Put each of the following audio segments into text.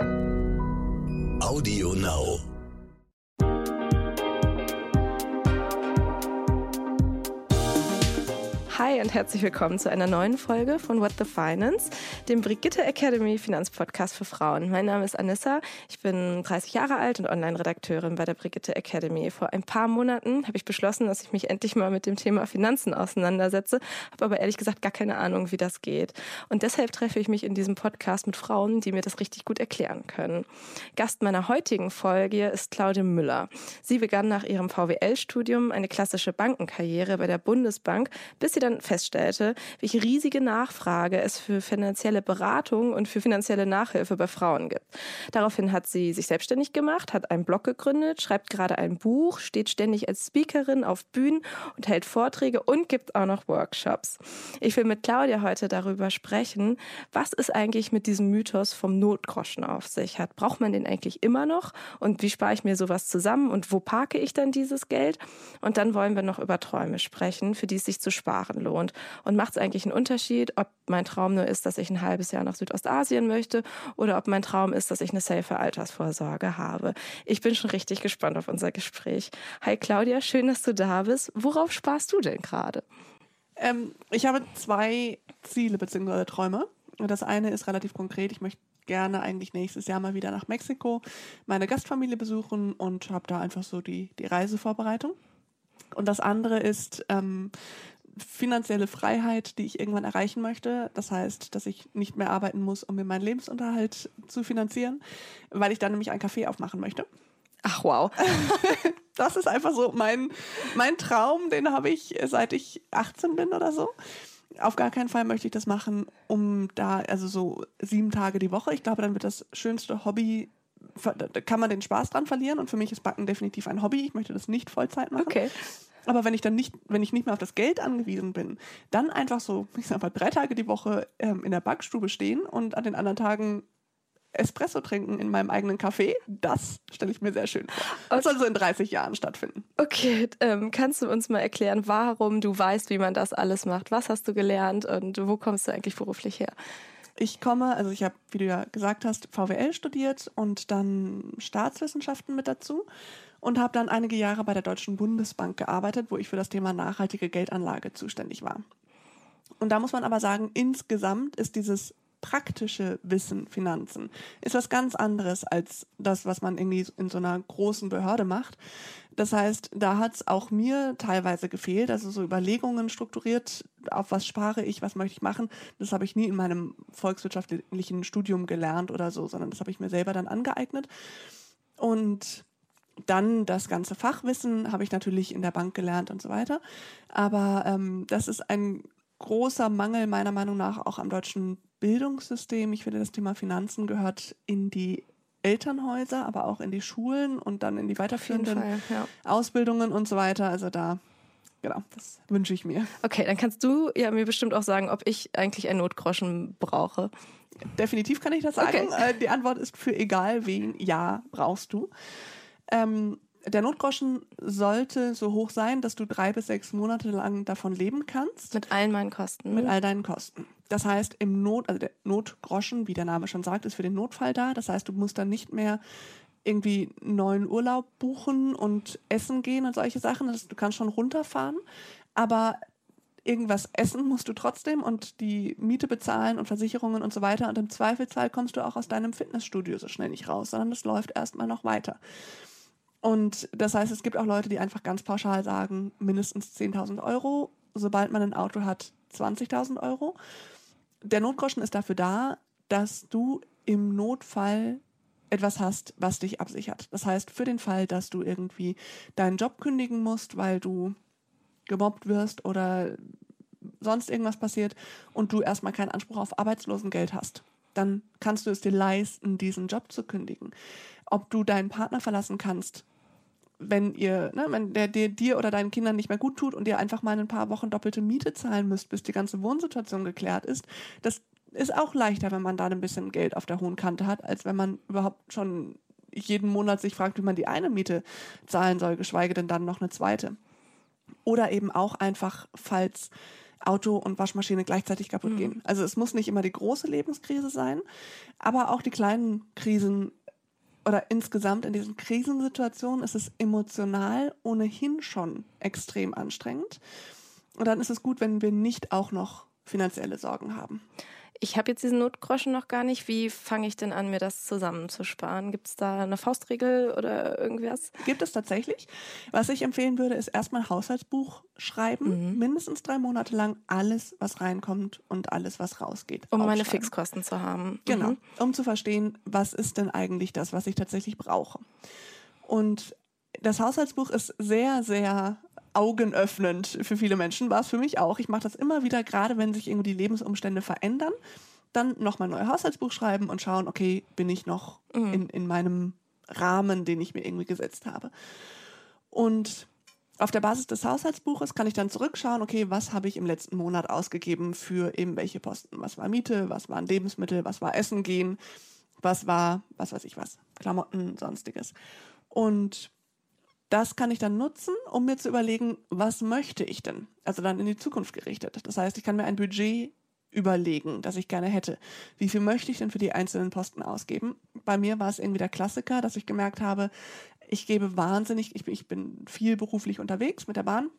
Audio Now. Hi und herzlich willkommen zu einer neuen Folge von What the Finance, dem Brigitte Academy Finanzpodcast für Frauen. Mein Name ist Anissa, ich bin 30 Jahre alt und Online-Redakteurin bei der Brigitte Academy. Vor ein paar Monaten habe ich beschlossen, dass ich mich endlich mal mit dem Thema Finanzen auseinandersetze, habe aber ehrlich gesagt gar keine Ahnung, wie das geht. Und deshalb treffe ich mich in diesem Podcast mit Frauen, die mir das richtig gut erklären können. Gast meiner heutigen Folge ist Claudia Müller. Sie begann nach ihrem VWL-Studium eine klassische Bankenkarriere bei der Bundesbank, bis sie dann dann feststellte, welche riesige Nachfrage es für finanzielle Beratung und für finanzielle Nachhilfe bei Frauen gibt. Daraufhin hat sie sich selbstständig gemacht, hat einen Blog gegründet, schreibt gerade ein Buch, steht ständig als Speakerin auf Bühnen und hält Vorträge und gibt auch noch Workshops. Ich will mit Claudia heute darüber sprechen, was es eigentlich mit diesem Mythos vom Notgroschen auf sich hat. Braucht man den eigentlich immer noch? Und wie spare ich mir sowas zusammen? Und wo parke ich dann dieses Geld? Und dann wollen wir noch über Träume sprechen, für die es sich zu sparen lohnt. Und macht es eigentlich einen Unterschied, ob mein Traum nur ist, dass ich ein halbes Jahr nach Südostasien möchte oder ob mein Traum ist, dass ich eine safe Altersvorsorge habe. Ich bin schon richtig gespannt auf unser Gespräch. Hi Claudia, schön, dass du da bist. Worauf sparst du denn gerade? Ähm, ich habe zwei Ziele bzw. Träume. Das eine ist relativ konkret. Ich möchte gerne eigentlich nächstes Jahr mal wieder nach Mexiko meine Gastfamilie besuchen und habe da einfach so die, die Reisevorbereitung. Und das andere ist ähm, finanzielle Freiheit, die ich irgendwann erreichen möchte. Das heißt, dass ich nicht mehr arbeiten muss, um mir meinen Lebensunterhalt zu finanzieren, weil ich dann nämlich ein Café aufmachen möchte. Ach wow. das ist einfach so mein, mein Traum, den habe ich seit ich 18 bin oder so. Auf gar keinen Fall möchte ich das machen, um da, also so sieben Tage die Woche. Ich glaube, dann wird das schönste Hobby da kann man den Spaß dran verlieren und für mich ist Backen definitiv ein Hobby. Ich möchte das nicht Vollzeit machen. Okay. Aber wenn ich dann nicht, wenn ich nicht mehr auf das Geld angewiesen bin, dann einfach so, ich sag mal, drei Tage die Woche ähm, in der Backstube stehen und an den anderen Tagen Espresso trinken in meinem eigenen Café, das stelle ich mir sehr schön vor. Das soll so in 30 Jahren stattfinden. Okay, ähm, kannst du uns mal erklären, warum du weißt, wie man das alles macht? Was hast du gelernt und wo kommst du eigentlich beruflich her? Ich komme, also ich habe, wie du ja gesagt hast, VWL studiert und dann Staatswissenschaften mit dazu und habe dann einige Jahre bei der Deutschen Bundesbank gearbeitet, wo ich für das Thema nachhaltige Geldanlage zuständig war. Und da muss man aber sagen, insgesamt ist dieses praktische Wissen Finanzen ist was ganz anderes als das, was man irgendwie in so einer großen Behörde macht. Das heißt, da hat es auch mir teilweise gefehlt, also so Überlegungen strukturiert, auf was spare ich, was möchte ich machen. Das habe ich nie in meinem volkswirtschaftlichen Studium gelernt oder so, sondern das habe ich mir selber dann angeeignet. Und dann das ganze Fachwissen habe ich natürlich in der Bank gelernt und so weiter. Aber ähm, das ist ein großer Mangel meiner Meinung nach auch am deutschen Bildungssystem. Ich finde, das Thema Finanzen gehört in die Elternhäuser, aber auch in die Schulen und dann in die weiterführenden Fall, ja. Ausbildungen und so weiter. Also da, genau, das wünsche ich mir. Okay, dann kannst du ja mir bestimmt auch sagen, ob ich eigentlich ein Notgroschen brauche. Definitiv kann ich das sagen. Okay. Äh, die Antwort ist für egal wen, ja, brauchst du. Ähm, der Notgroschen sollte so hoch sein, dass du drei bis sechs Monate lang davon leben kannst. Mit all meinen Kosten. Mit all deinen Kosten. Das heißt, im Not, also der Notgroschen, wie der Name schon sagt, ist für den Notfall da. Das heißt, du musst dann nicht mehr irgendwie neuen Urlaub buchen und essen gehen und solche Sachen. Das, du kannst schon runterfahren, aber irgendwas essen musst du trotzdem und die Miete bezahlen und Versicherungen und so weiter. Und im Zweifelsfall kommst du auch aus deinem Fitnessstudio so schnell nicht raus, sondern es läuft erstmal noch weiter. Und das heißt, es gibt auch Leute, die einfach ganz pauschal sagen, mindestens 10.000 Euro, sobald man ein Auto hat, 20.000 Euro. Der Notgroschen ist dafür da, dass du im Notfall etwas hast, was dich absichert. Das heißt, für den Fall, dass du irgendwie deinen Job kündigen musst, weil du gemobbt wirst oder sonst irgendwas passiert und du erstmal keinen Anspruch auf Arbeitslosengeld hast, dann kannst du es dir leisten, diesen Job zu kündigen. Ob du deinen Partner verlassen kannst, wenn ihr, ne, wenn der, der dir oder deinen Kindern nicht mehr gut tut und ihr einfach mal ein paar Wochen doppelte Miete zahlen müsst, bis die ganze Wohnsituation geklärt ist, das ist auch leichter, wenn man da ein bisschen Geld auf der hohen Kante hat, als wenn man überhaupt schon jeden Monat sich fragt, wie man die eine Miete zahlen soll, geschweige denn dann noch eine zweite. Oder eben auch einfach, falls Auto und Waschmaschine gleichzeitig kaputt Mhm. gehen. Also es muss nicht immer die große Lebenskrise sein, aber auch die kleinen Krisen oder insgesamt in diesen Krisensituationen ist es emotional ohnehin schon extrem anstrengend. Und dann ist es gut, wenn wir nicht auch noch finanzielle Sorgen haben. Ich habe jetzt diesen Notgroschen noch gar nicht. Wie fange ich denn an, mir das zusammenzusparen? Gibt es da eine Faustregel oder irgendwas? Gibt es tatsächlich. Was ich empfehlen würde, ist erstmal ein Haushaltsbuch schreiben, Mhm. mindestens drei Monate lang alles, was reinkommt und alles, was rausgeht. Um meine. Fixkosten zu haben. Genau, Mhm. um zu verstehen, was ist denn eigentlich das, was ich tatsächlich brauche. Und das Haushaltsbuch ist sehr, sehr augenöffnend für viele Menschen, war es für mich auch. Ich mache das immer wieder, gerade wenn sich irgendwie die Lebensumstände verändern, dann nochmal ein neues Haushaltsbuch schreiben und schauen, okay, bin ich noch Mhm. in, in meinem Rahmen, den ich mir irgendwie gesetzt habe. Und auf der Basis des Haushaltsbuches kann ich dann zurückschauen, okay, was habe ich im letzten Monat ausgegeben für eben welche Posten? Was war Miete, was waren Lebensmittel, was war Essen gehen, was war, was weiß ich was, Klamotten, sonstiges. Und das kann ich dann nutzen, um mir zu überlegen, was möchte ich denn? Also dann in die Zukunft gerichtet. Das heißt, ich kann mir ein Budget überlegen, das ich gerne hätte. Wie viel möchte ich denn für die einzelnen Posten ausgeben? Bei mir war es irgendwie der Klassiker, dass ich gemerkt habe, ich gebe wahnsinnig, ich bin, ich bin viel beruflich unterwegs mit der Bahn.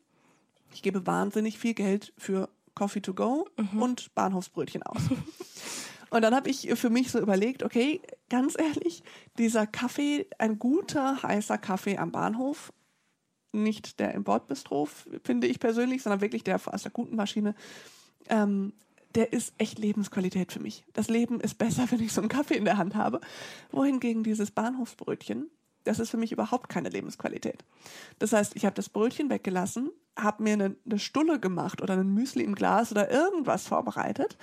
Ich gebe wahnsinnig viel Geld für Coffee to go und Bahnhofsbrötchen aus. Und dann habe ich für mich so überlegt, okay, ganz ehrlich, dieser Kaffee, ein guter, heißer Kaffee am Bahnhof, nicht der im Bordbistro, finde ich persönlich, sondern wirklich der aus der guten Maschine, ähm, der ist echt Lebensqualität für mich. Das Leben ist besser, wenn ich so einen Kaffee in der Hand habe. Wohingegen dieses Bahnhofsbrötchen, das ist für mich überhaupt keine Lebensqualität. Das heißt, ich habe das Brötchen weggelassen, habe mir eine, eine Stulle gemacht oder ein Müsli im Glas oder irgendwas vorbereitet.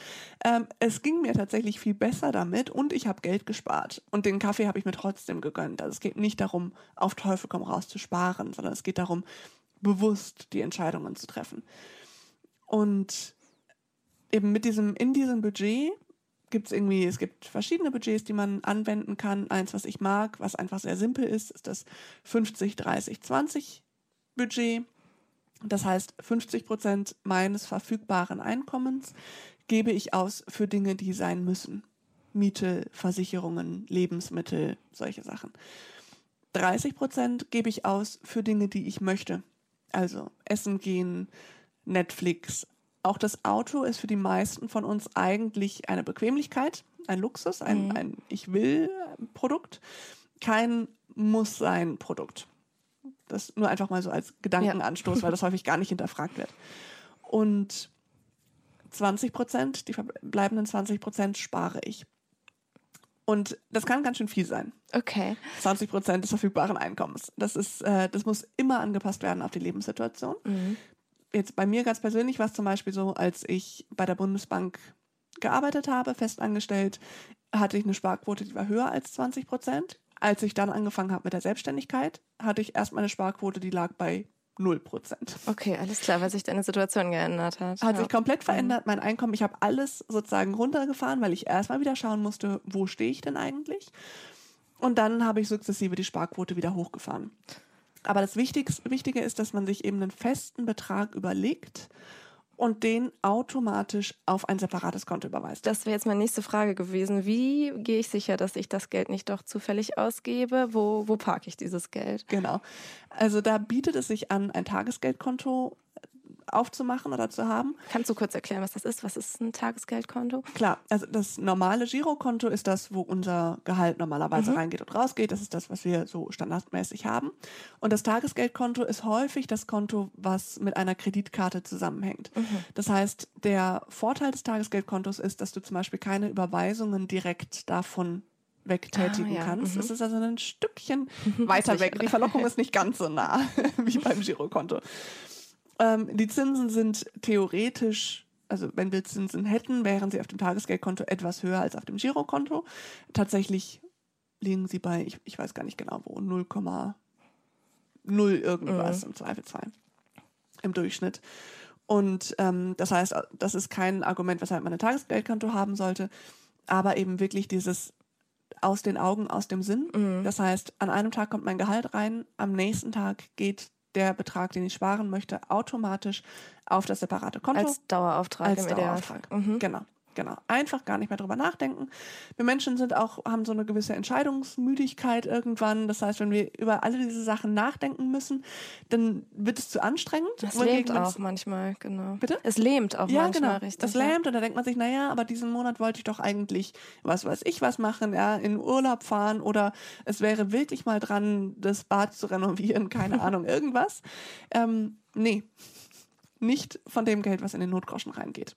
Ähm, es ging mir tatsächlich viel besser damit und ich habe Geld gespart. Und den Kaffee habe ich mir trotzdem gegönnt. Also es geht nicht darum, auf Teufel komm raus zu sparen, sondern es geht darum, bewusst die Entscheidungen zu treffen. Und eben mit diesem, in diesem Budget gibt es irgendwie, es gibt verschiedene Budgets, die man anwenden kann. Eins, was ich mag, was einfach sehr simpel ist, ist das 50, 30, 20 Budget. Das heißt, 50 Prozent meines verfügbaren Einkommens gebe ich aus für Dinge, die sein müssen. Miete, Versicherungen, Lebensmittel, solche Sachen. 30 Prozent gebe ich aus für Dinge, die ich möchte. Also Essen gehen, Netflix. Auch das Auto ist für die meisten von uns eigentlich eine Bequemlichkeit, ein Luxus, ein, ein Ich will-Produkt, kein Muss-Sein-Produkt. Das nur einfach mal so als Gedankenanstoß, weil das häufig gar nicht hinterfragt wird. Und 20 Prozent, die verbleibenden 20 Prozent spare ich. Und das kann ganz schön viel sein. Okay. 20 Prozent des verfügbaren Einkommens. Das ist, äh, das muss immer angepasst werden auf die Lebenssituation. Jetzt bei mir ganz persönlich war es zum Beispiel so, als ich bei der Bundesbank gearbeitet habe, festangestellt, hatte ich eine Sparquote, die war höher als 20 Prozent. Als ich dann angefangen habe mit der Selbstständigkeit, hatte ich erstmal eine Sparquote, die lag bei 0 Prozent. Okay, alles klar, weil sich deine Situation geändert hat. Hat ja. sich komplett verändert, mein Einkommen. Ich habe alles sozusagen runtergefahren, weil ich erstmal wieder schauen musste, wo stehe ich denn eigentlich? Und dann habe ich sukzessive die Sparquote wieder hochgefahren. Aber das Wichtigste, Wichtige ist, dass man sich eben einen festen Betrag überlegt und den automatisch auf ein separates Konto überweist. Das wäre jetzt meine nächste Frage gewesen. Wie gehe ich sicher, dass ich das Geld nicht doch zufällig ausgebe? Wo, wo parke ich dieses Geld? Genau. Also da bietet es sich an, ein Tagesgeldkonto aufzumachen oder zu haben. Kannst du kurz erklären, was das ist? Was ist ein Tagesgeldkonto? Klar, also das normale Girokonto ist das, wo unser Gehalt normalerweise reingeht und rausgeht. Das ist das, was wir so standardmäßig haben. Und das Tagesgeldkonto ist häufig das Konto, was mit einer Kreditkarte zusammenhängt. Das heißt, der Vorteil des Tagesgeldkontos ist, dass du zum Beispiel keine Überweisungen direkt davon wegtätigen Ah, ja. kannst. Mhm. Es ist also ein Stückchen weiter weg. Die Verlockung ist nicht ganz so nah wie beim Girokonto. Ähm, die Zinsen sind theoretisch, also wenn wir Zinsen hätten, wären sie auf dem Tagesgeldkonto etwas höher als auf dem Girokonto. Tatsächlich liegen sie bei, ich, ich weiß gar nicht genau wo, 0,0 irgendwas im Zweifelsfall im Durchschnitt. Und ähm, das heißt, das ist kein Argument, weshalb man ein Tagesgeldkonto haben sollte, aber eben wirklich dieses aus den Augen, aus dem Sinn. Das heißt, an einem Tag kommt mein Gehalt rein, am nächsten Tag geht der Betrag, den ich sparen möchte, automatisch auf das separate Konto. Als Dauerauftrag Als im Dauerauftrag. Mhm. Genau. Genau. Einfach gar nicht mehr drüber nachdenken. Wir Menschen sind auch, haben so eine gewisse Entscheidungsmüdigkeit irgendwann. Das heißt, wenn wir über alle diese Sachen nachdenken müssen, dann wird es zu anstrengend. Das lähmt auch manchmal, genau. Bitte? Es lähmt auch ja, manchmal genau. richtig. Das ja. lähmt und da denkt man sich, naja, aber diesen Monat wollte ich doch eigentlich, was weiß ich, was machen, ja, in Urlaub fahren oder es wäre wirklich mal dran, das Bad zu renovieren, keine Ahnung, irgendwas. Ähm, nee, nicht von dem Geld, was in den Notgroschen reingeht.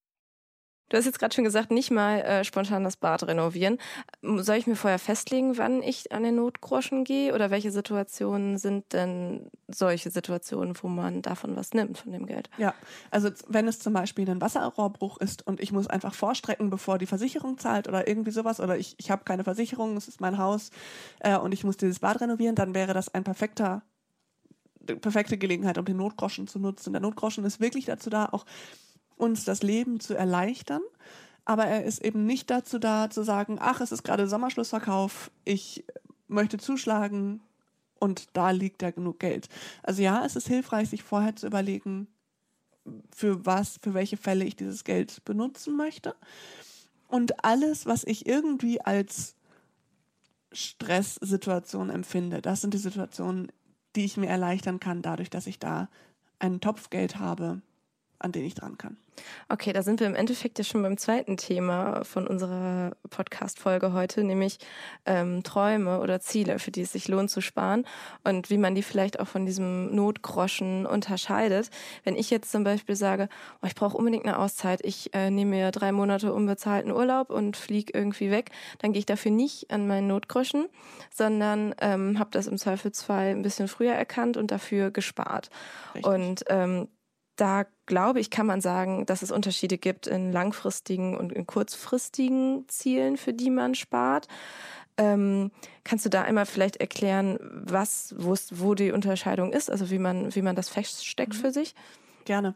Du hast jetzt gerade schon gesagt, nicht mal äh, spontan das Bad renovieren. Soll ich mir vorher festlegen, wann ich an den Notgroschen gehe? Oder welche Situationen sind denn solche Situationen, wo man davon was nimmt, von dem Geld? Ja, also wenn es zum Beispiel ein Wasserrohrbruch ist und ich muss einfach vorstrecken, bevor die Versicherung zahlt oder irgendwie sowas oder ich, ich habe keine Versicherung, es ist mein Haus äh, und ich muss dieses Bad renovieren, dann wäre das ein perfekter perfekte Gelegenheit, um den Notgroschen zu nutzen. Der Notgroschen ist wirklich dazu da, auch uns das Leben zu erleichtern. Aber er ist eben nicht dazu da, zu sagen, ach, es ist gerade Sommerschlussverkauf, ich möchte zuschlagen und da liegt ja genug Geld. Also ja, es ist hilfreich, sich vorher zu überlegen, für was, für welche Fälle ich dieses Geld benutzen möchte. Und alles, was ich irgendwie als Stresssituation empfinde, das sind die Situationen, die ich mir erleichtern kann, dadurch, dass ich da einen Topf Geld habe, an den ich dran kann. Okay, da sind wir im Endeffekt ja schon beim zweiten Thema von unserer Podcast-Folge heute, nämlich ähm, Träume oder Ziele, für die es sich lohnt zu sparen und wie man die vielleicht auch von diesem Notgroschen unterscheidet. Wenn ich jetzt zum Beispiel sage, oh, ich brauche unbedingt eine Auszeit, ich äh, nehme mir drei Monate unbezahlten Urlaub und fliege irgendwie weg, dann gehe ich dafür nicht an meinen Notgroschen, sondern ähm, habe das im Zweifelsfall ein bisschen früher erkannt und dafür gespart. Richtig. Und ähm, da glaube ich, kann man sagen, dass es Unterschiede gibt in langfristigen und in kurzfristigen Zielen, für die man spart. Ähm, kannst du da einmal vielleicht erklären, was, wo wo die Unterscheidung ist, also wie man, wie man das feststeckt für sich? Gerne.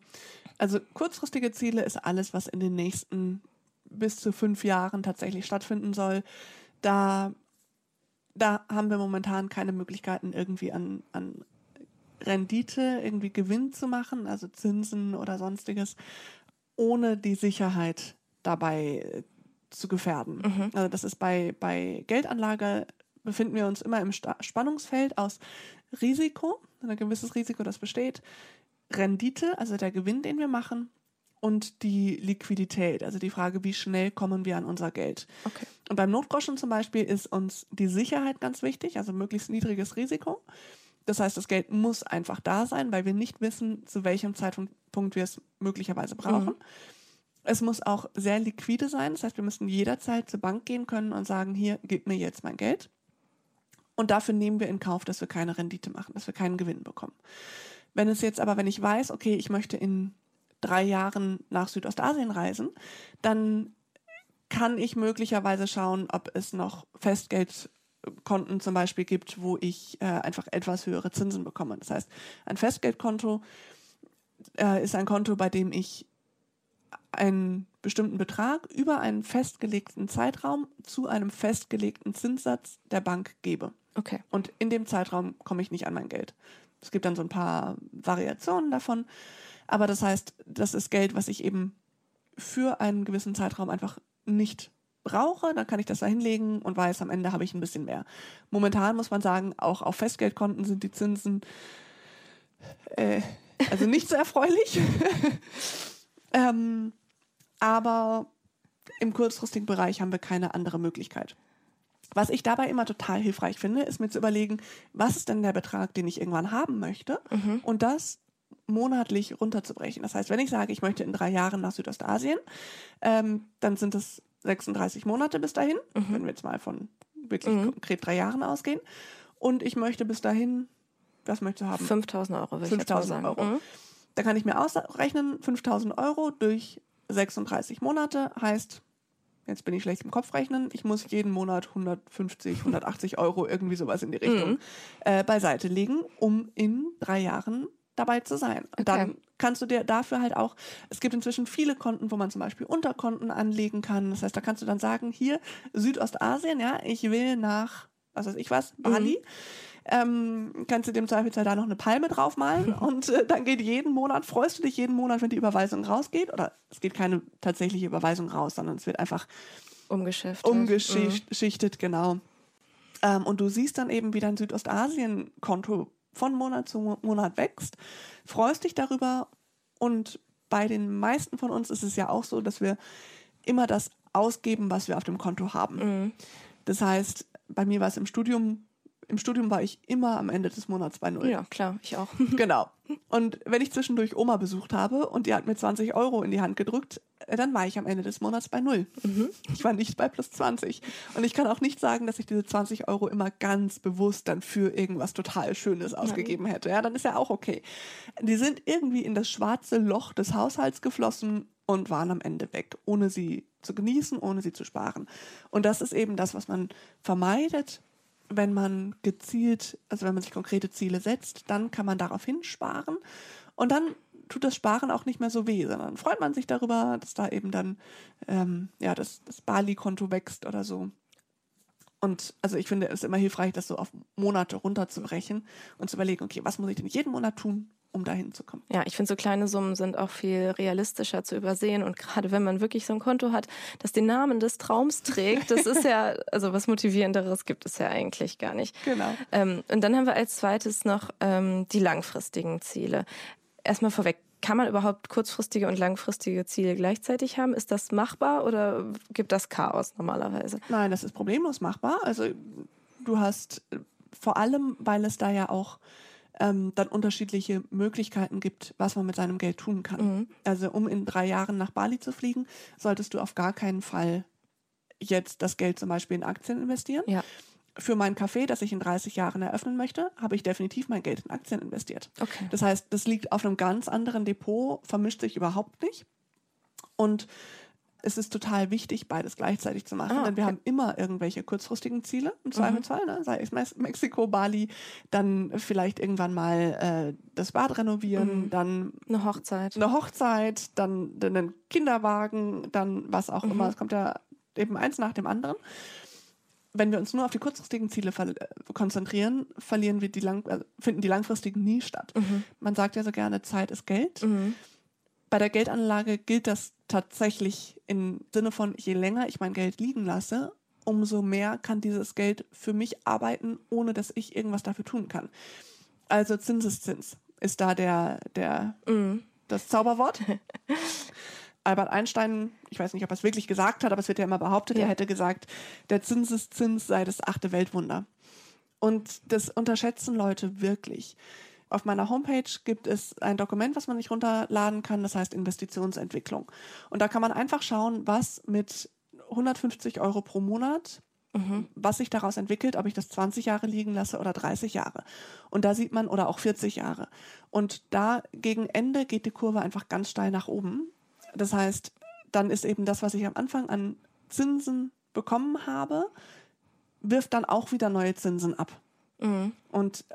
Also kurzfristige Ziele ist alles, was in den nächsten bis zu fünf Jahren tatsächlich stattfinden soll. Da, da haben wir momentan keine Möglichkeiten, irgendwie an, an Rendite, irgendwie Gewinn zu machen, also Zinsen oder sonstiges, ohne die Sicherheit dabei äh, zu gefährden. Mhm. Also das ist bei, bei Geldanlage befinden wir uns immer im Sta Spannungsfeld aus Risiko, ein gewisses Risiko, das besteht, Rendite, also der Gewinn, den wir machen, und die Liquidität, also die Frage, wie schnell kommen wir an unser Geld. Okay. Und beim Notgroschen zum Beispiel ist uns die Sicherheit ganz wichtig, also möglichst niedriges Risiko. Das heißt, das Geld muss einfach da sein, weil wir nicht wissen, zu welchem Zeitpunkt wir es möglicherweise brauchen. Mhm. Es muss auch sehr liquide sein. Das heißt, wir müssen jederzeit zur Bank gehen können und sagen, hier, gib mir jetzt mein Geld. Und dafür nehmen wir in Kauf, dass wir keine Rendite machen, dass wir keinen Gewinn bekommen. Wenn es jetzt aber, wenn ich weiß, okay, ich möchte in drei Jahren nach Südostasien reisen, dann kann ich möglicherweise schauen, ob es noch Festgeldkonten zum Beispiel gibt, wo ich äh, einfach etwas höhere Zinsen bekomme. Das heißt, ein Festgeldkonto äh, ist ein Konto, bei dem ich einen bestimmten Betrag über einen festgelegten Zeitraum zu einem festgelegten Zinssatz der Bank gebe. Okay. Und in dem Zeitraum komme ich nicht an mein Geld. Es gibt dann so ein paar Variationen davon. Aber das heißt, das ist Geld, was ich eben für einen gewissen Zeitraum einfach nicht brauche, dann kann ich das da hinlegen und weiß, am Ende habe ich ein bisschen mehr. Momentan muss man sagen, auch auf Festgeldkonten sind die Zinsen äh, also nicht so erfreulich. ähm, aber im kurzfristigen Bereich haben wir keine andere Möglichkeit. Was ich dabei immer total hilfreich finde, ist mir zu überlegen, was ist denn der Betrag, den ich irgendwann haben möchte mhm. und das monatlich runterzubrechen. Das heißt, wenn ich sage, ich möchte in drei Jahren nach Südostasien, ähm, dann sind es 36 Monate bis dahin, mhm. wenn wir jetzt mal von wirklich mhm. konkret drei Jahren ausgehen. Und ich möchte bis dahin, was möchtest du haben? 5000 Euro, würde 5000 Euro. Mhm. Da kann ich mir ausrechnen, 5000 Euro durch 36 Monate heißt, jetzt bin ich schlecht im Kopf rechnen, ich muss jeden Monat 150, 180 Euro, irgendwie sowas in die Richtung, mhm. äh, beiseite legen, um in drei Jahren dabei zu sein. Und okay. dann kannst du dir dafür halt auch, es gibt inzwischen viele Konten, wo man zum Beispiel Unterkonten anlegen kann. Das heißt, da kannst du dann sagen, hier Südostasien, ja, ich will nach, was weiß ich was, Bali. Mhm. Ähm, kannst du dem Zweifelsfall da noch eine Palme draufmalen und äh, dann geht jeden Monat, freust du dich jeden Monat, wenn die Überweisung rausgeht oder es geht keine tatsächliche Überweisung raus, sondern es wird einfach umgeschiftet, umgeschichtet, mhm. genau. Ähm, und du siehst dann eben, wie dein Südostasien-Konto von Monat zu Monat wächst, freust dich darüber und bei den meisten von uns ist es ja auch so, dass wir immer das ausgeben, was wir auf dem Konto haben. Mhm. Das heißt, bei mir war es im Studium, im Studium war ich immer am Ende des Monats bei Null. Ja, klar, ich auch. genau. Und wenn ich zwischendurch Oma besucht habe und die hat mir 20 Euro in die Hand gedrückt, äh, dann war ich am Ende des Monats bei Null. Mhm. Ich war nicht bei plus 20. Und ich kann auch nicht sagen, dass ich diese 20 Euro immer ganz bewusst dann für irgendwas total Schönes ausgegeben hätte. Ja, dann ist ja auch okay. Die sind irgendwie in das schwarze Loch des Haushalts geflossen und waren am Ende weg, ohne sie zu genießen, ohne sie zu sparen. Und das ist eben das, was man vermeidet, wenn man gezielt, also wenn man sich konkrete Ziele setzt, dann kann man daraufhin sparen. Und dann tut das Sparen auch nicht mehr so weh, sondern freut man sich darüber, dass da eben dann ähm, ja, das, das Bali-Konto wächst oder so. Und also ich finde es immer hilfreich, das so auf Monate runterzubrechen und zu überlegen, okay, was muss ich denn jeden Monat tun, um dahin zu kommen. Ja, ich finde, so kleine Summen sind auch viel realistischer zu übersehen. Und gerade wenn man wirklich so ein Konto hat, das den Namen des Traums trägt, das ist ja, also was Motivierenderes gibt es ja eigentlich gar nicht. Genau. Ähm, und dann haben wir als zweites noch ähm, die langfristigen Ziele. Erstmal vorweg, kann man überhaupt kurzfristige und langfristige Ziele gleichzeitig haben? Ist das machbar oder gibt das Chaos normalerweise? Nein, das ist problemlos machbar. Also du hast vor allem, weil es da ja auch ähm, dann unterschiedliche Möglichkeiten gibt, was man mit seinem Geld tun kann. Mhm. Also um in drei Jahren nach Bali zu fliegen, solltest du auf gar keinen Fall jetzt das Geld zum Beispiel in Aktien investieren. Ja. Für mein Café, das ich in 30 Jahren eröffnen möchte, habe ich definitiv mein Geld in Aktien investiert. Okay. Das heißt, das liegt auf einem ganz anderen Depot, vermischt sich überhaupt nicht. Und es ist total wichtig, beides gleichzeitig zu machen, ah, denn wir haben immer irgendwelche kurzfristigen Ziele, im mhm. Zweifelsfall, mhm. ne? sei es Mexiko, Bali, dann vielleicht irgendwann mal äh, das Bad renovieren, mhm. dann eine Hochzeit. Eine Hochzeit, dann, dann einen Kinderwagen, dann was auch mhm. immer. Es kommt ja eben eins nach dem anderen. Wenn wir uns nur auf die kurzfristigen Ziele äh, konzentrieren, verlieren wir die lang, äh, finden die langfristigen nie statt. Mhm. Man sagt ja so gerne, Zeit ist Geld. Bei der Geldanlage gilt das tatsächlich im Sinne von, je länger ich mein Geld liegen lasse, umso mehr kann dieses Geld für mich arbeiten, ohne dass ich irgendwas dafür tun kann. Also Zinseszins ist da der, der, mm. das Zauberwort. Albert Einstein, ich weiß nicht, ob er es wirklich gesagt hat, aber es wird ja immer behauptet, ja. er hätte gesagt, der Zinseszins sei das achte Weltwunder. Und das unterschätzen Leute wirklich. Auf meiner Homepage gibt es ein Dokument, was man nicht runterladen kann, das heißt Investitionsentwicklung. Und da kann man einfach schauen, was mit 150 Euro pro Monat Mhm. was sich daraus entwickelt, ob ich das 20 Jahre liegen lasse oder 30 Jahre. Und da sieht man, oder auch 40 Jahre. Und da gegen Ende geht die Kurve einfach ganz steil nach oben. Das heißt, dann ist eben das, was ich am Anfang an Zinsen bekommen habe, wirft dann auch wieder neue Zinsen ab. Mhm. Und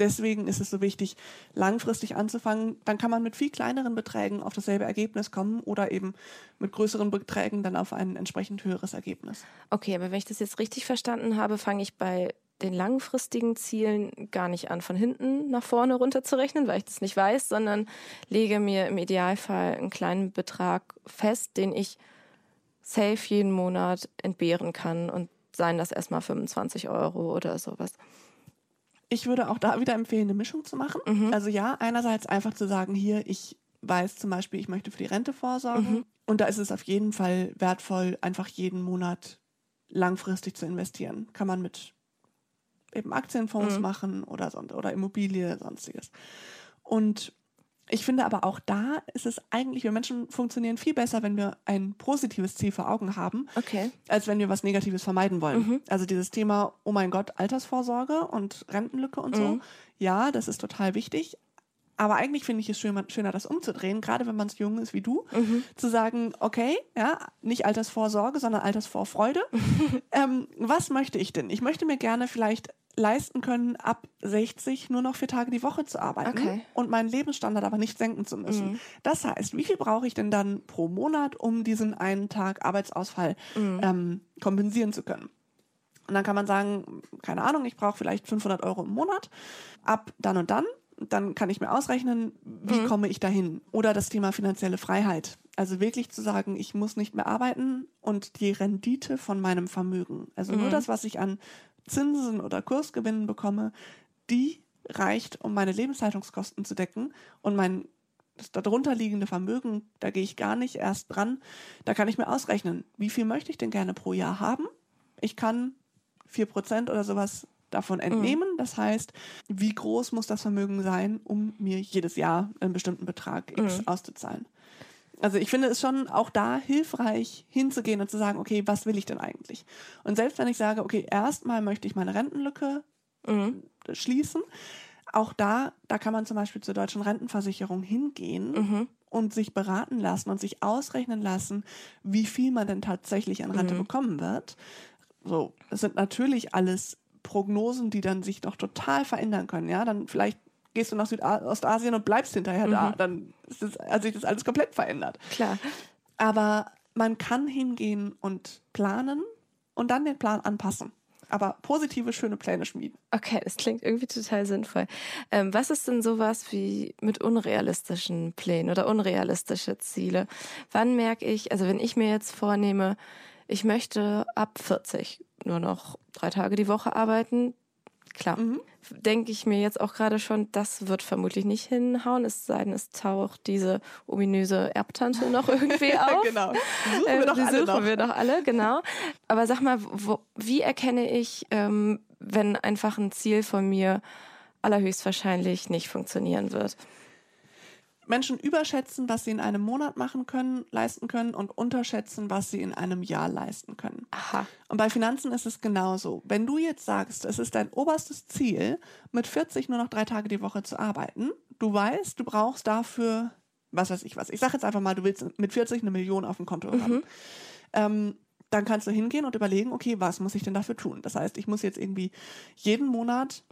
deswegen ist es so wichtig, langfristig anzufangen. Dann kann man mit viel kleineren Beträgen auf dasselbe Ergebnis kommen oder eben mit größeren Beträgen dann auf ein entsprechend höheres Ergebnis. Okay, aber wenn ich das jetzt richtig verstanden habe, fange ich bei den langfristigen Zielen gar nicht an, von hinten nach vorne runterzurechnen, weil ich das nicht weiß, sondern lege mir im Idealfall einen kleinen Betrag fest, den ich safe jeden Monat entbehren kann und seien das erstmal 25 Euro oder sowas. Ich würde auch da wieder empfehlen, eine Mischung zu machen. Mhm. Also ja, einerseits einfach zu sagen, hier, ich weiß zum Beispiel, ich möchte für die Rente vorsorgen. Mhm. Und da ist es auf jeden Fall wertvoll, einfach jeden Monat langfristig zu investieren. Kann man mit eben Aktienfonds Mhm. machen oder, oder Immobilie, sonstiges. Und ich finde aber auch da ist es eigentlich, wir Menschen funktionieren viel besser, wenn wir ein positives Ziel vor Augen haben, Okay. als wenn wir was Negatives vermeiden wollen. Mhm. Also dieses Thema, oh mein Gott, Altersvorsorge und Rentenlücke und so, Mhm. ja, das ist total wichtig. Aber eigentlich finde ich es schöner, schöner, das umzudrehen, gerade wenn man so jung ist wie du, Mhm. zu sagen, okay, ja, nicht Altersvorsorge, sondern Altersvorfreude. ähm, was möchte ich denn? Ich möchte mir gerne vielleicht leisten können, ab 60 nur noch vier Tage die Woche zu arbeiten Okay. und meinen Lebensstandard aber nicht senken zu müssen. Mhm. Das heißt, wie viel brauche ich denn dann pro Monat, um diesen einen Tag Arbeitsausfall Mhm. ähm, kompensieren zu können? Und dann kann man sagen, keine Ahnung, ich brauche vielleicht 500 Euro im Monat ab dann und dann. Dann kann ich mir ausrechnen, wie Mhm. komme ich dahin? Oder das Thema finanzielle Freiheit. Also wirklich zu sagen, ich muss nicht mehr arbeiten und die Rendite von meinem Vermögen, also nur Mhm. das, was ich an Zinsen oder Kursgewinnen bekomme, die reicht, um meine Lebenshaltungskosten zu decken und mein das darunter liegende Vermögen, da gehe ich gar nicht erst dran. Da kann ich mir ausrechnen, wie viel möchte ich denn gerne pro Jahr haben? Ich kann 4% oder sowas davon entnehmen. Das heißt, wie groß muss das Vermögen sein, um mir jedes Jahr einen bestimmten Betrag X Mhm. auszuzahlen? Also ich finde es schon auch da hilfreich hinzugehen und zu sagen, okay, was will ich denn eigentlich? Und selbst wenn ich sage, okay, erstmal möchte ich meine Rentenlücke Mhm. schließen, auch da, da kann man zum Beispiel zur deutschen Rentenversicherung hingehen Mhm. und sich beraten lassen und sich ausrechnen lassen, wie viel man denn tatsächlich an Rente Mhm. bekommen wird. So, das sind natürlich alles Prognosen, die dann sich noch total verändern können. Ja, dann vielleicht gehst du nach Südostasien und bleibst hinterher da. Mhm. Dann ist das, hat sich das alles komplett verändert. Klar. Aber man kann hingehen und planen und dann den Plan anpassen. Aber positive, schöne Pläne schmieden. Okay, das klingt irgendwie total sinnvoll. Ähm, was ist denn sowas wie mit unrealistischen Plänen oder unrealistische Ziele? Wann merke ich, also wenn ich mir jetzt vornehme, ich möchte ab 40 nur noch drei Tage die Woche arbeiten, klar, Mhm. denke ich mir jetzt auch gerade schon, das wird vermutlich nicht hinhauen, es sei denn, es taucht diese ominöse Erbtante noch irgendwie auf. genau. Die suchen Äh, wir doch die alle suchen noch. wir doch alle, genau. Aber sag mal, wo, wie erkenne ich, ähm, wenn einfach ein Ziel von mir allerhöchstwahrscheinlich nicht funktionieren wird? Menschen überschätzen, was sie in einem Monat machen können, leisten können und unterschätzen, was sie in einem Jahr leisten können. Aha. Und bei Finanzen ist es genauso. Wenn du jetzt sagst, es ist dein oberstes Ziel, mit 40 nur noch drei Tage die Woche zu arbeiten, du weißt, du brauchst dafür, was weiß ich was. Ich sage jetzt einfach mal, du willst mit 40 eine Million auf dem Konto haben. Ähm, dann kannst du hingehen und überlegen, okay, was muss ich denn dafür tun? Das heißt, ich muss jetzt irgendwie jeden Monat,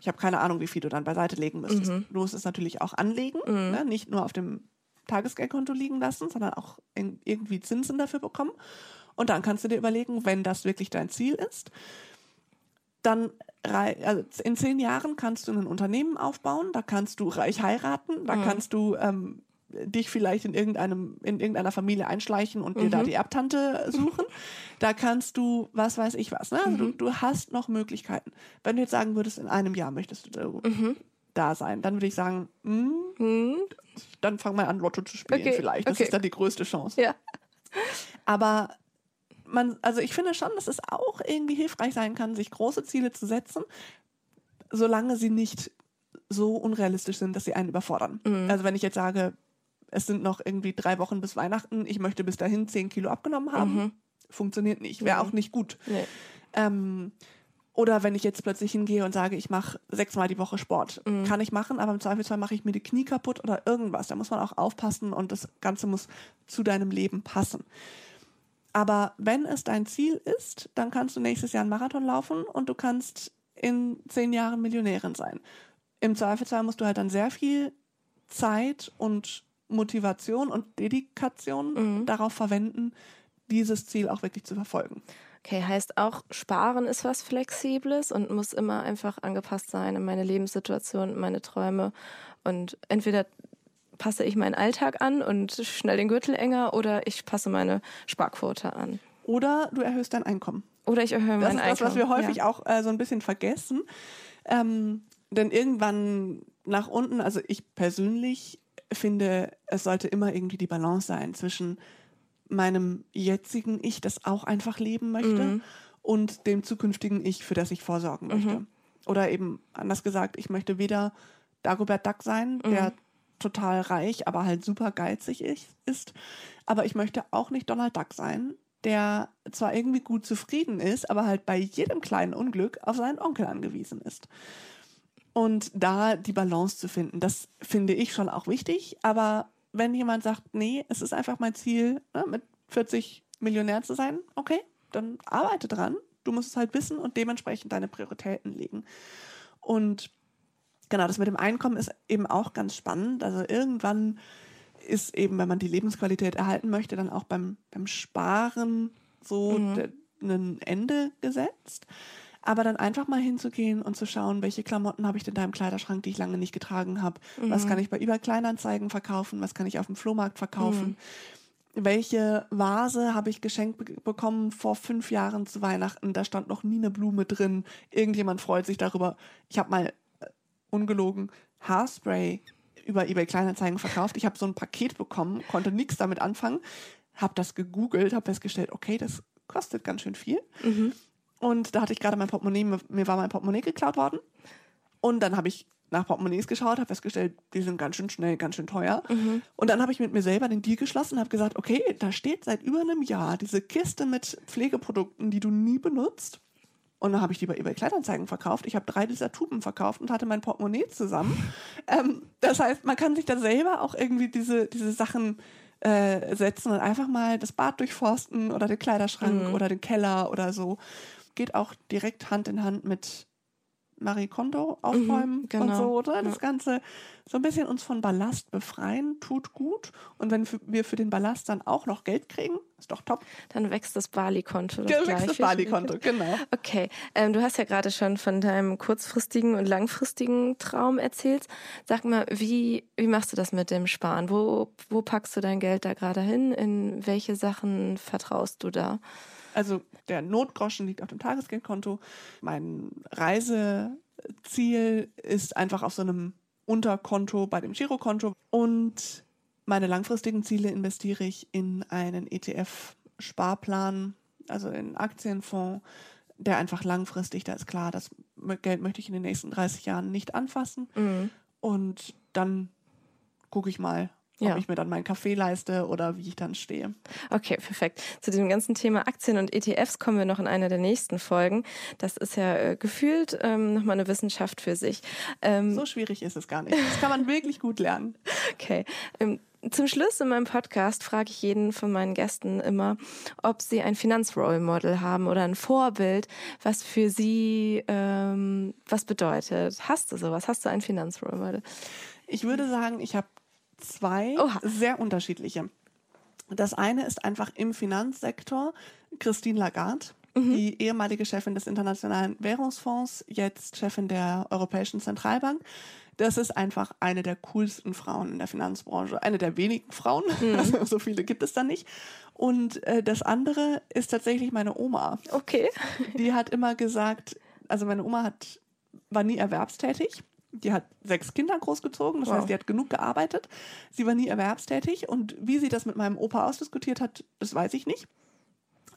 ich habe keine Ahnung, wie viel du dann beiseite legen müsstest. Mhm. Du musst es natürlich auch anlegen, Mhm. ne? nicht nur auf dem Tagesgeldkonto liegen lassen, sondern auch in, irgendwie Zinsen dafür bekommen. Und dann kannst du dir überlegen, wenn das wirklich dein Ziel ist, dann also in zehn Jahren kannst du ein Unternehmen aufbauen, da kannst du reich heiraten, da Mhm. kannst du ähm, dich vielleicht in irgendeinem in irgendeiner Familie einschleichen und dir da Mhm. die Erbtante suchen. Da kannst du was weiß ich was. Ne? Also du, Mhm. du hast noch Möglichkeiten. Wenn du jetzt sagen würdest, in einem Jahr möchtest du da, Mhm. da sein, dann würde ich sagen, hm, Hm? dann fang mal an, Lotto zu spielen Okay, vielleicht. Das okay. ist dann die größte Chance. Ja. Aber man, also ich finde schon, dass es auch irgendwie hilfreich sein kann, sich große Ziele zu setzen, solange sie nicht so unrealistisch sind, dass sie einen überfordern. Mhm. Also wenn ich jetzt sage, es sind noch irgendwie drei Wochen bis Weihnachten, ich möchte bis dahin zehn Kilo abgenommen haben, Mhm. funktioniert nicht, wäre Mhm. auch nicht gut. Nee. Ähm, oder wenn ich jetzt plötzlich hingehe und sage, ich mache sechsmal die Woche Sport. Mhm. Kann ich machen, aber im Zweifelsfall mache ich mir die Knie kaputt oder irgendwas. Da muss man auch aufpassen und das Ganze muss zu deinem Leben passen. Aber wenn es dein Ziel ist, dann kannst du nächstes Jahr einen Marathon laufen und du kannst in zehn Jahren Millionärin sein. Im Zweifelsfall musst du halt dann sehr viel Zeit und Motivation und Dedikation Mhm. darauf verwenden, dieses Ziel auch wirklich zu verfolgen. Okay, heißt auch, Sparen ist was Flexibles und muss immer einfach angepasst sein an meine Lebenssituation, meine Träume. Und entweder passe ich meinen Alltag an und schnell den Gürtel enger oder ich passe meine Sparquote an. Oder du erhöhst dein Einkommen. Oder ich erhöhe Das mein ist Einkommen. das, was wir häufig ja. auch äh, so ein bisschen vergessen. Ähm, denn irgendwann nach unten, also ich persönlich finde, es sollte immer irgendwie die Balance sein zwischen meinem jetzigen Ich, das auch einfach leben möchte, Mhm. und dem zukünftigen Ich, für das ich vorsorgen möchte. Oder eben anders gesagt, ich möchte weder Dagobert Duck sein, der total reich, aber halt super geizig ist, aber ich möchte auch nicht Donald Duck sein, der zwar irgendwie gut zufrieden ist, aber halt bei jedem kleinen Unglück auf seinen Onkel angewiesen ist. Und da die Balance zu finden, das finde ich schon auch wichtig. Aber wenn jemand sagt, nee, es ist einfach mein Ziel, ne, mit 40 Millionär zu sein, okay, dann arbeite dran. Du musst es halt wissen und dementsprechend deine Prioritäten legen. Und genau, das mit dem Einkommen ist eben auch ganz spannend. Also irgendwann ist eben, wenn man die Lebensqualität erhalten möchte, dann auch beim, beim Sparen so de- ein Ende gesetzt. Aber dann einfach mal hinzugehen und zu schauen, welche Klamotten habe ich denn da im Kleiderschrank, die ich lange nicht getragen habe. Was kann ich bei eBay Kleinanzeigen verkaufen? Was kann ich auf dem Flohmarkt verkaufen? Welche Vase habe ich geschenkt be bekommen vor fünf Jahren zu Weihnachten? Da stand noch nie eine Blume drin. Irgendjemand freut sich darüber. Ich habe mal äh, ungelogen Haarspray über eBay Kleinanzeigen verkauft. Ich habe so ein Paket bekommen, konnte nichts damit anfangen, habe das gegoogelt, habe festgestellt, okay, das kostet ganz schön viel. Und da hatte ich gerade mein Portemonnaie, mir- war mein Portemonnaie geklaut worden. Und dann habe ich nach Portemonnaies geschaut, habe festgestellt, die sind ganz schön schnell, ganz schön teuer. Und dann habe ich mit mir selber den Deal geschlossen, habe gesagt, okay, da steht seit über einem Jahr diese Kiste mit Pflegeprodukten, die du nie benutzt. Und dann habe ich die bei eBay Kleinanzeigen verkauft. Ich habe drei dieser Tuben verkauft und hatte mein Portemonnaie zusammen. ähm, das heißt, man kann sich da selber auch irgendwie diese, diese Sachen äh, setzen und einfach mal das Bad durchforsten oder den Kleiderschrank oder den Keller oder so. Geht auch direkt Hand in Hand mit Marie Kondo aufräumen und genau. so, oder? Das Ja. Ganze so ein bisschen uns von Ballast befreien, tut gut. Und wenn wir für den Ballast dann auch noch Geld kriegen, ist doch top. Dann wächst das Bali-Konto. Gleich. wächst das Bali-Konto, genau. Okay, ähm, du hast ja gerade schon von deinem kurzfristigen und langfristigen Traum erzählt. Sag mal, wie, wie machst du das mit dem Sparen? Wo, wo packst du dein Geld da gerade hin? In welche Sachen vertraust du da? Also der Notgroschen liegt auf dem Tagesgeldkonto. Mein Reiseziel ist einfach auf so einem Unterkonto bei dem Girokonto. Und meine langfristigen Ziele investiere ich in einen ETF-Sparplan, also in einen Aktienfonds, der einfach langfristig, da ist klar, das Geld möchte ich in den nächsten 30 Jahren nicht anfassen. Mhm. Und dann gucke ich mal, ob Ja. ich mir dann meinen Kaffee leiste oder wie ich dann stehe. Okay, perfekt. Zu dem ganzen Thema Aktien und ETFs kommen wir noch in einer der nächsten Folgen. Das ist ja äh, gefühlt ähm, nochmal eine Wissenschaft für sich. Ähm, So schwierig ist es gar nicht. Das kann man wirklich gut lernen. Okay. Ähm, zum Schluss in meinem Podcast frage ich jeden von meinen Gästen immer, ob sie ein Finanzrole Model haben oder ein Vorbild, was für sie ähm, was bedeutet. Hast du sowas? Hast du ein Finanzrole Model? Ich würde sagen, ich habe zwei Oha. sehr unterschiedliche. Das eine ist einfach im Finanzsektor Christine Lagarde, die ehemalige Chefin des Internationalen Währungsfonds, jetzt Chefin der Europäischen Zentralbank. Das ist einfach eine der coolsten Frauen in der Finanzbranche. Eine der wenigen Frauen. Also so viele gibt es da nicht. Und äh, das andere ist tatsächlich meine Oma. Okay. Die hat immer gesagt, also meine Oma hat, war nie erwerbstätig. Die hat sechs Kinder großgezogen, das Wow. heißt, die hat genug gearbeitet. Sie war nie erwerbstätig und wie sie das mit meinem Opa ausdiskutiert hat, das weiß ich nicht.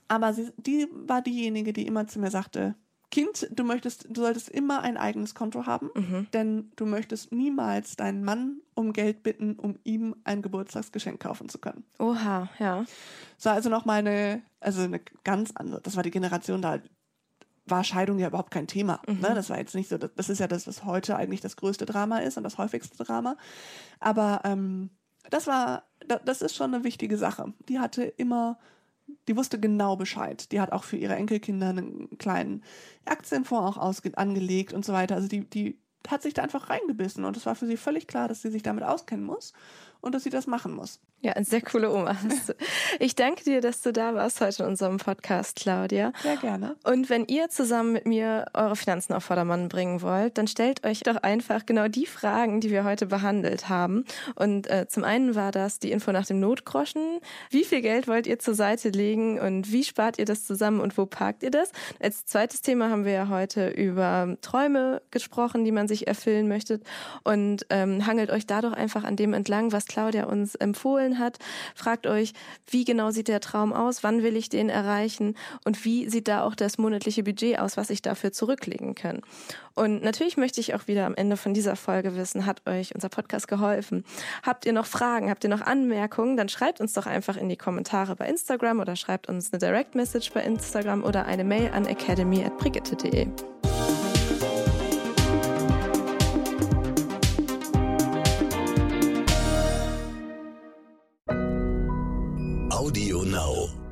Aber sie, die war diejenige, die immer zu mir sagte, Kind, du möchtest, du solltest immer ein eigenes Konto haben, denn du möchtest niemals deinen Mann um Geld bitten, um ihm ein Geburtstagsgeschenk kaufen zu können. Oha, ja. Das war also noch mal eine, also eine ganz andere, das war die Generation, da war Scheidung ja überhaupt kein Thema. Ne? Das war jetzt nicht so, das, ist ja das, was heute eigentlich das größte Drama ist und das häufigste Drama. Aber ähm, das war, da, das ist schon eine wichtige Sache. Die hatte immer, die wusste genau Bescheid. Die hat auch für ihre Enkelkinder einen kleinen Aktienfonds auch ausge angelegt und so weiter. Also die, die hat sich da einfach reingebissen und es war für sie völlig klar, dass sie sich damit auskennen muss und dass sie das machen muss. Ja, eine sehr coole Oma. Ich danke dir, dass du da warst heute in unserem Podcast, Claudia. Sehr gerne. Und wenn ihr zusammen mit mir eure Finanzen auf Vordermann bringen wollt, dann stellt euch doch einfach genau die Fragen, die wir heute behandelt haben. Und äh, zum einen war das die Info nach dem Notgroschen. Wie viel Geld wollt ihr zur Seite legen und wie spart ihr das zusammen und wo parkt ihr das? Als zweites Thema haben wir ja heute über Träume gesprochen, die man sich erfüllen möchte. Und ähm, hangelt euch da doch einfach an dem entlang, was Claudia uns empfohlen Zielen hat. Fragt euch, wie genau sieht der Traum aus, wann will ich den erreichen und wie sieht da auch das monatliche Budget aus, was ich dafür zurücklegen kann. Und natürlich möchte ich auch wieder am Ende von dieser Folge wissen, hat euch unser Podcast geholfen? Habt ihr noch Fragen? Habt ihr noch Anmerkungen? Dann schreibt uns doch einfach in die Kommentare bei Instagram oder schreibt uns eine Direct Message bei Instagram oder eine Mail an academy.brigitte.de. Audio Now.